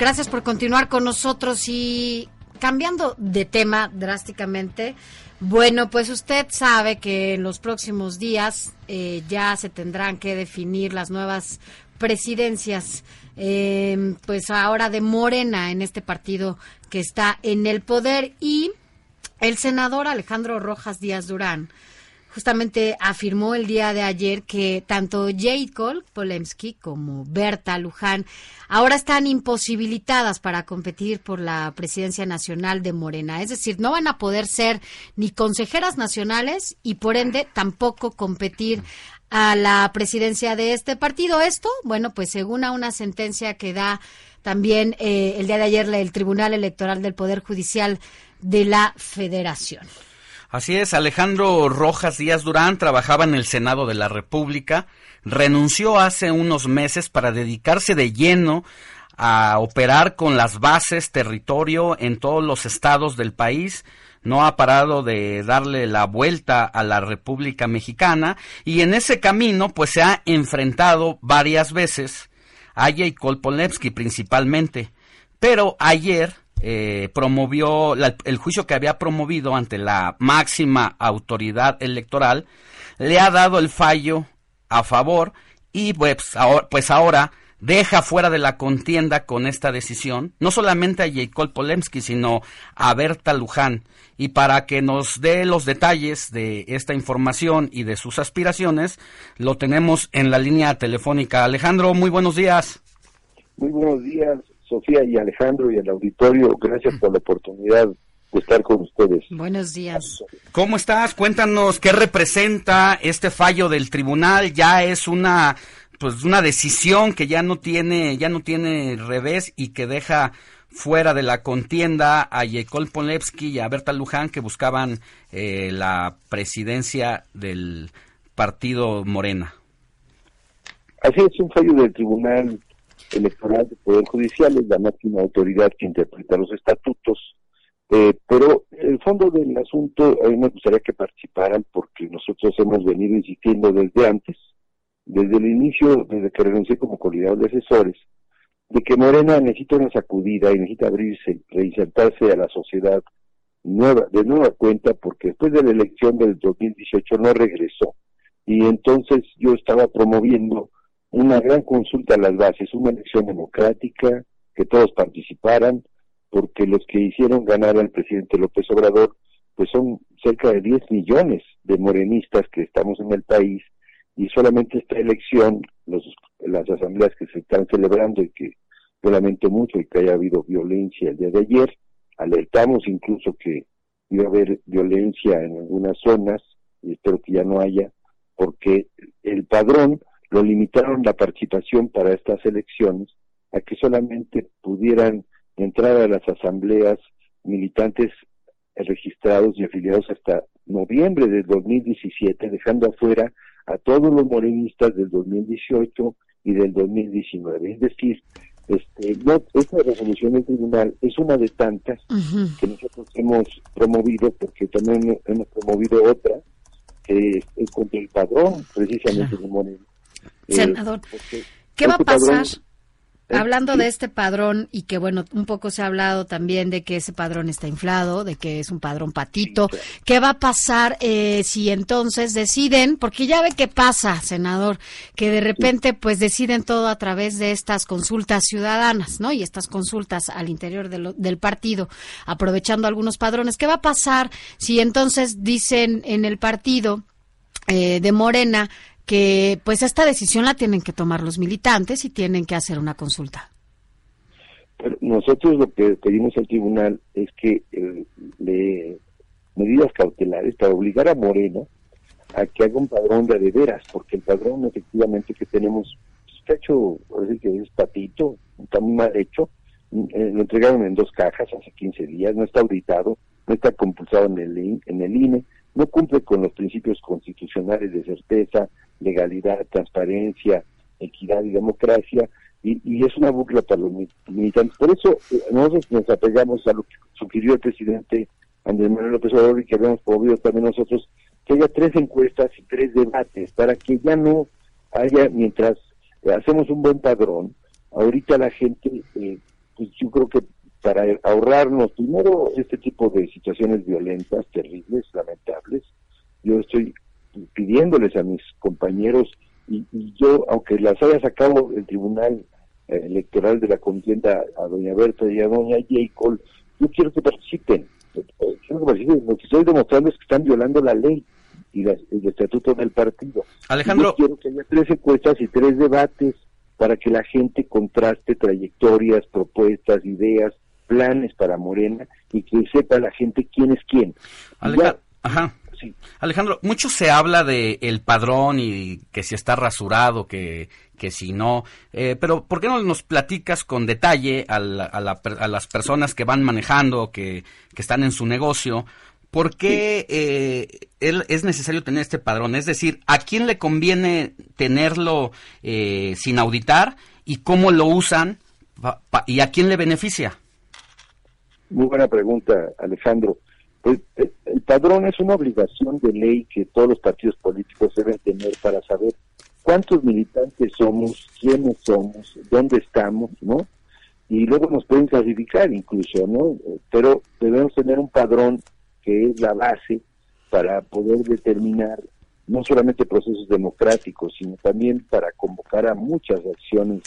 Gracias por continuar con nosotros y cambiando de tema drásticamente. Bueno, pues usted sabe que en los próximos días eh, ya se tendrán que definir las nuevas presidencias, eh, pues ahora de Morena en este partido que está en el poder y el senador Alejandro Rojas Díaz Durán justamente afirmó el día de ayer que tanto Jacob Polemski como Berta Luján ahora están imposibilitadas para competir por la presidencia nacional de Morena. Es decir, no van a poder ser ni consejeras nacionales y por ende tampoco competir a la presidencia de este partido. Esto, bueno, pues según a una sentencia que da también eh, el día de ayer el Tribunal Electoral del Poder Judicial de la Federación. Así es, Alejandro Rojas Díaz Durán trabajaba en el Senado de la República, renunció hace unos meses para dedicarse de lleno a operar con las bases territorio en todos los estados del país, no ha parado de darle la vuelta a la República Mexicana y en ese camino pues se ha enfrentado varias veces a Jacob Polevsky principalmente. Pero ayer eh, promovió el juicio que había promovido ante la máxima autoridad electoral, le ha dado el fallo a favor y pues ahora, pues ahora deja fuera de la contienda con esta decisión, no solamente a Jacob Polemski, sino a Berta Luján. Y para que nos dé los detalles de esta información y de sus aspiraciones, lo tenemos en la línea telefónica. Alejandro, muy buenos días. Muy buenos días. Sofía y Alejandro y el auditorio, gracias por la oportunidad de estar con ustedes. Buenos días. ¿Cómo estás? Cuéntanos qué representa este fallo del tribunal. Ya es una pues una decisión que ya no tiene ya no tiene revés y que deja fuera de la contienda a Yekol Polevsky y a Berta Luján que buscaban eh, la presidencia del partido Morena. Así es un fallo del tribunal electoral del Poder Judicial, es la máxima autoridad que interpreta los estatutos. Eh, pero el fondo del asunto, a mí me gustaría que participaran porque nosotros hemos venido insistiendo desde antes, desde el inicio, desde que renuncié como coordinador de asesores, de que Morena necesita una sacudida y necesita abrirse, reinsertarse a la sociedad nueva, de nueva cuenta, porque después de la elección del 2018 no regresó. Y entonces yo estaba promoviendo una gran consulta a las bases, una elección democrática, que todos participaran, porque los que hicieron ganar al presidente López Obrador, pues son cerca de 10 millones de morenistas que estamos en el país, y solamente esta elección, los, las asambleas que se están celebrando y que yo lamento mucho y que haya habido violencia el día de ayer, alertamos incluso que iba a haber violencia en algunas zonas, y espero que ya no haya, porque el padrón lo limitaron la participación para estas elecciones a que solamente pudieran entrar a las asambleas militantes registrados y afiliados hasta noviembre del 2017, dejando afuera a todos los morenistas del 2018 y del 2019. Es decir, este, no, esta resolución del tribunal es una de tantas que nosotros hemos promovido, porque también hemos promovido otra, que es, contra el padrón precisamente de Eh, Senador, ¿qué va a pasar? ¿eh? Hablando de este padrón y que bueno, un poco se ha hablado también de que ese padrón está inflado, de que es un padrón patito, ¿qué va a pasar eh, si entonces deciden, porque ya ve qué pasa, senador, que de repente pues deciden todo a través de estas consultas ciudadanas, ¿no? Y estas consultas al interior del partido, aprovechando algunos padrones, ¿qué va a pasar si entonces dicen en el partido de Morena que pues esta decisión la tienen que tomar los militantes y tienen que hacer una consulta. Pero nosotros lo que pedimos al tribunal es que eh, le medidas cautelares para obligar a Morena a que haga un padrón de, veras, porque el padrón efectivamente que tenemos está hecho, que es patito, está muy mal hecho, eh, lo entregaron en dos cajas hace 15 días, no está auditado, no está compulsado en el, en el INE, no cumple con los principios constitucionales de certeza, legalidad, transparencia, equidad y democracia, y, es una burla para los militantes. Por eso eh, nosotros nos apegamos a lo que sugirió el presidente Andrés Manuel López Obrador y que habíamos promovido también nosotros, que haya tres encuestas y tres debates para que ya no haya, mientras hacemos un buen padrón, ahorita la gente, eh, pues yo creo que para ahorrarnos primero este tipo de situaciones violentas, terribles, lamentables, yo estoy pidiéndoles a mis compañeros y, yo, aunque las haya sacado el Tribunal eh, Electoral de la contienda a doña Berta y a doña Jacob, yo quiero que participen. Quiero que participen. Lo que estoy demostrando es que están violando la ley y el estatuto del partido. Alejandro. Yo quiero que haya tres encuestas y tres debates para que la gente contraste trayectorias, propuestas, ideas, planes para Morena y que sepa la gente quién es quién. Ajá. Alejandro, mucho se habla de el padrón y que si está rasurado, que, que si no, eh, pero ¿por qué no nos platicas con detalle a, a, las personas que van manejando, que, que están en su negocio? ¿Por qué eh, es necesario tener este padrón? Es decir, ¿a quién le conviene tenerlo eh, sin auditar y cómo lo usan y a quién le beneficia? Muy buena pregunta, Alejandro. Pues, eh, el padrón es una obligación de ley que todos los partidos políticos deben tener para saber cuántos militantes somos, quiénes somos, dónde estamos, ¿no? Y luego nos pueden clasificar incluso, ¿no? Pero debemos tener un padrón que es la base para poder determinar no solamente procesos democráticos, sino también para convocar a muchas acciones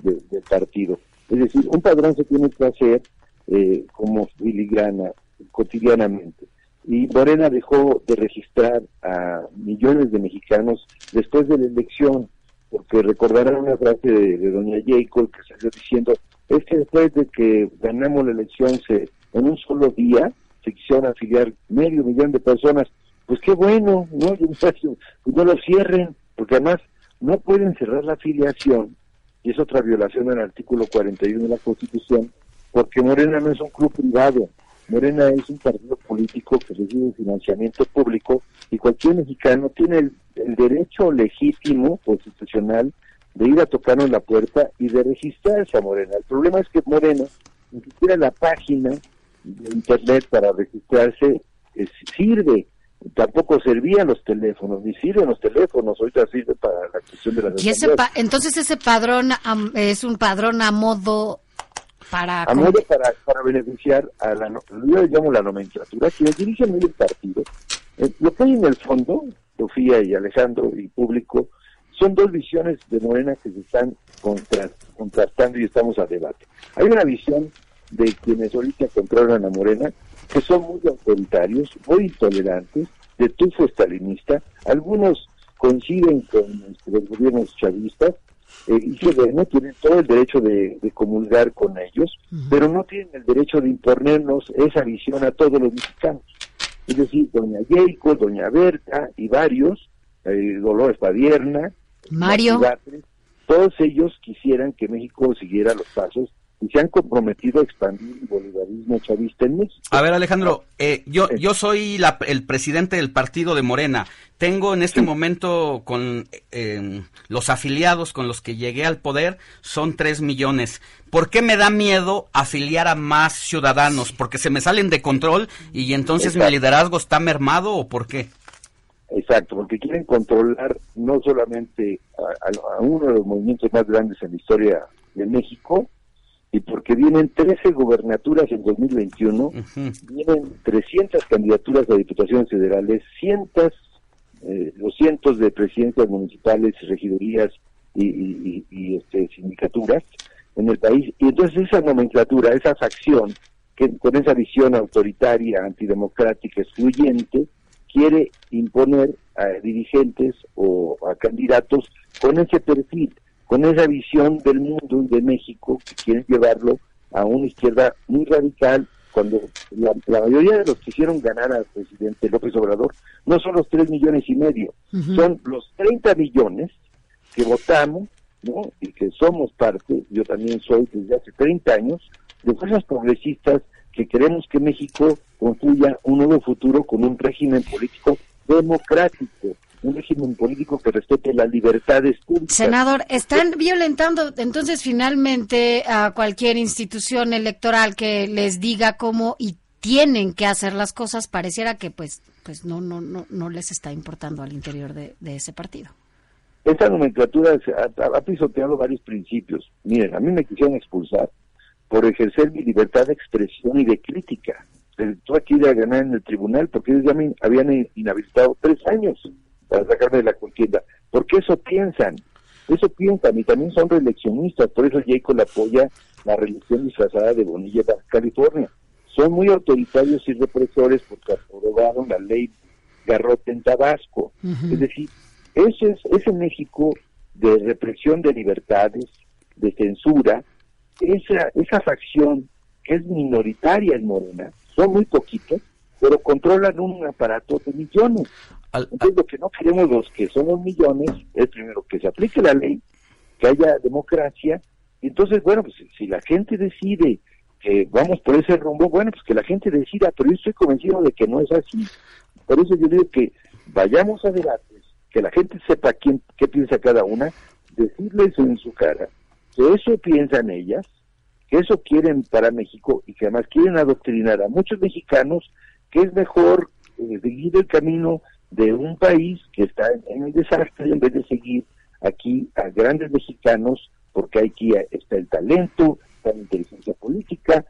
del partido. Es decir, un padrón se tiene que hacer eh, como filigrana cotidianamente. Y Morena dejó de registrar a millones de mexicanos después de la elección, porque recordarán una frase de, doña Jacob que salió diciendo, es que después de que ganamos la elección se en un solo día se quisieron afiliar medio millón de personas, pues qué bueno, ¿no? Pues no lo cierren, porque además no pueden cerrar la afiliación, y es otra violación del artículo 41 de la Constitución, porque Morena no es un club privado, Morena es un partido político que recibe financiamiento público y cualquier mexicano tiene el, derecho legítimo, constitucional, de ir a tocarnos la puerta y de registrarse a Morena. El problema es que Morena, ni siquiera la página de internet para registrarse sirve. Tampoco servían los teléfonos, ni sirven los teléfonos, ahorita sirve para la cuestión de la ¿Y ese Entonces ese padrón es un padrón a modo para... A modo para, para beneficiar a la, yo llamo la nomenclatura, quienes dirigen el partido. Eh, lo que hay en el fondo, Sofía y Alejandro y público, son dos visiones de Morena que se están contrastando y estamos a debate. Hay una visión de quienes ahorita controlan a Morena, que son muy autoritarios, muy intolerantes, de tufo estalinista, algunos coinciden con este, los gobiernos chavistas, eh, y que no tienen todo el derecho de, comulgar con ellos, pero no tienen el derecho de imponernos esa visión a todos los mexicanos. Es decir, doña Yeiko, doña Berta y varios, eh, Dolores Padierna, Mario, todos ellos quisieran que México siguiera los pasos y se han comprometido a expandir el bolivarismo chavista en México. A ver, Alejandro, eh, yo, yo soy el presidente del partido de Morena. Tengo en este momento con em, los afiliados con los que llegué al poder, son tres millones. ¿Por qué me da miedo afiliar a más ciudadanos? ¿Porque se me salen de control y entonces mi liderazgo está mermado o por qué? Exacto, porque quieren controlar no solamente a uno de los movimientos más grandes en la historia de México, y porque vienen 13 gobernaturas en 2021, vienen 300 candidaturas a diputaciones federales, cientos, eh, los cientos de presidencias municipales, regidurías y, y, este, sindicaturas en el país. Y entonces esa nomenclatura, esa facción, que con esa visión autoritaria, antidemocrática, excluyente, quiere imponer a dirigentes o a candidatos con ese perfil con esa visión del mundo y de México que quieren llevarlo a una izquierda muy radical, cuando la, mayoría de los que hicieron ganar al presidente López Obrador no son los 3 millones y medio, son los 30 millones que votamos, ¿no? Y que somos parte, yo también soy desde hace 30 años, de fuerzas progresistas que queremos que México construya un nuevo futuro con un régimen político democrático, un régimen político que respete las libertades públicas. Senador, están violentando entonces finalmente a cualquier institución electoral que les diga cómo y tienen que hacer las cosas, pareciera que pues pues no no no no les está importando al interior de, ese partido. Esta nomenclatura ha, ha, pisoteado varios principios. Miren, a mí me quisieron expulsar por ejercer mi libertad de expresión y de crítica. Tuve aquí de ganar en el tribunal porque ellos ya me habían inhabilitado tres años para sacarme de la contienda. Porque eso piensan, eso piensan y también son reeleccionistas, por eso Jacob apoya la reelección disfrazada de Bonilla, California. Son muy autoritarios y represores porque aprobaron la ley Garrote en Tabasco. Es decir, ese es ese México de represión de libertades, de censura, esa, esa facción que es minoritaria en Morena, son muy poquitos, pero controlan un aparato de millones. Entonces, lo que no queremos los que somos millones es primero que se aplique la ley, que haya democracia, y entonces, bueno, pues si la gente decide que vamos por ese rumbo, bueno, pues que la gente decida, pero yo estoy convencido de que no es así. Por eso yo digo que vayamos a debates, que la gente sepa quién, qué piensa cada una, decirles en su cara que eso piensan ellas, que eso quieren para México y que además quieren adoctrinar a muchos mexicanos que es mejor eh, seguir el camino de un país que está en el desastre en vez de seguir aquí a grandes mexicanos, porque aquí está el talento, está la inteligencia política,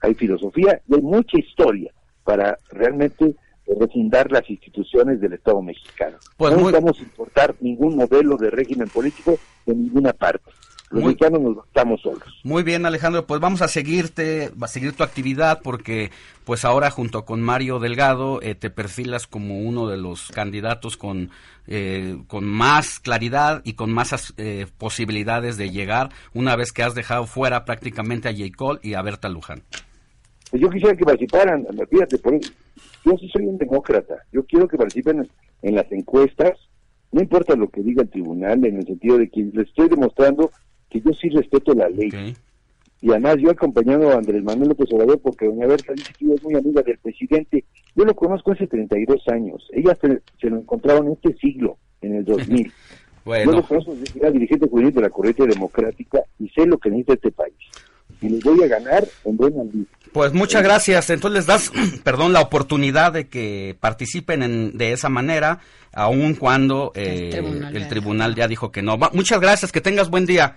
hay filosofía y hay mucha historia para realmente refundar las instituciones del Estado mexicano. Pues no necesitamos importar ningún modelo de régimen político de ninguna parte. Los mexicanos nos estamos solos. Muy bien, Alejandro, pues vamos a seguirte, va a seguir tu actividad porque pues ahora junto con Mario Delgado eh, te perfilas como uno de los candidatos con, eh, con más claridad y con más eh, posibilidades de llegar una vez que has dejado fuera prácticamente a J. Cole y a Berta Luján. Pues yo quisiera que participaran, fíjate, por yo sí soy un demócrata, yo quiero que participen en las encuestas, no importa lo que diga el tribunal, en el sentido de que les estoy demostrando que yo sí respeto la ley. Y además yo acompañando a Andrés Manuel López Obrador, porque doña Berta dice que es muy amiga del presidente, yo lo conozco hace 32 años, ella se, se lo encontraron en este siglo, en el 2000. Yo lo conozco desde era dirigente juvenil de la corriente democrática y sé lo que necesita este país. Y les voy a ganar en buena lista. Pues muchas gracias. Entonces les das, perdón, la oportunidad de que participen en, de esa manera, aun cuando el, eh, tribunal, ya dijo que no. muchas gracias, que tengas buen día.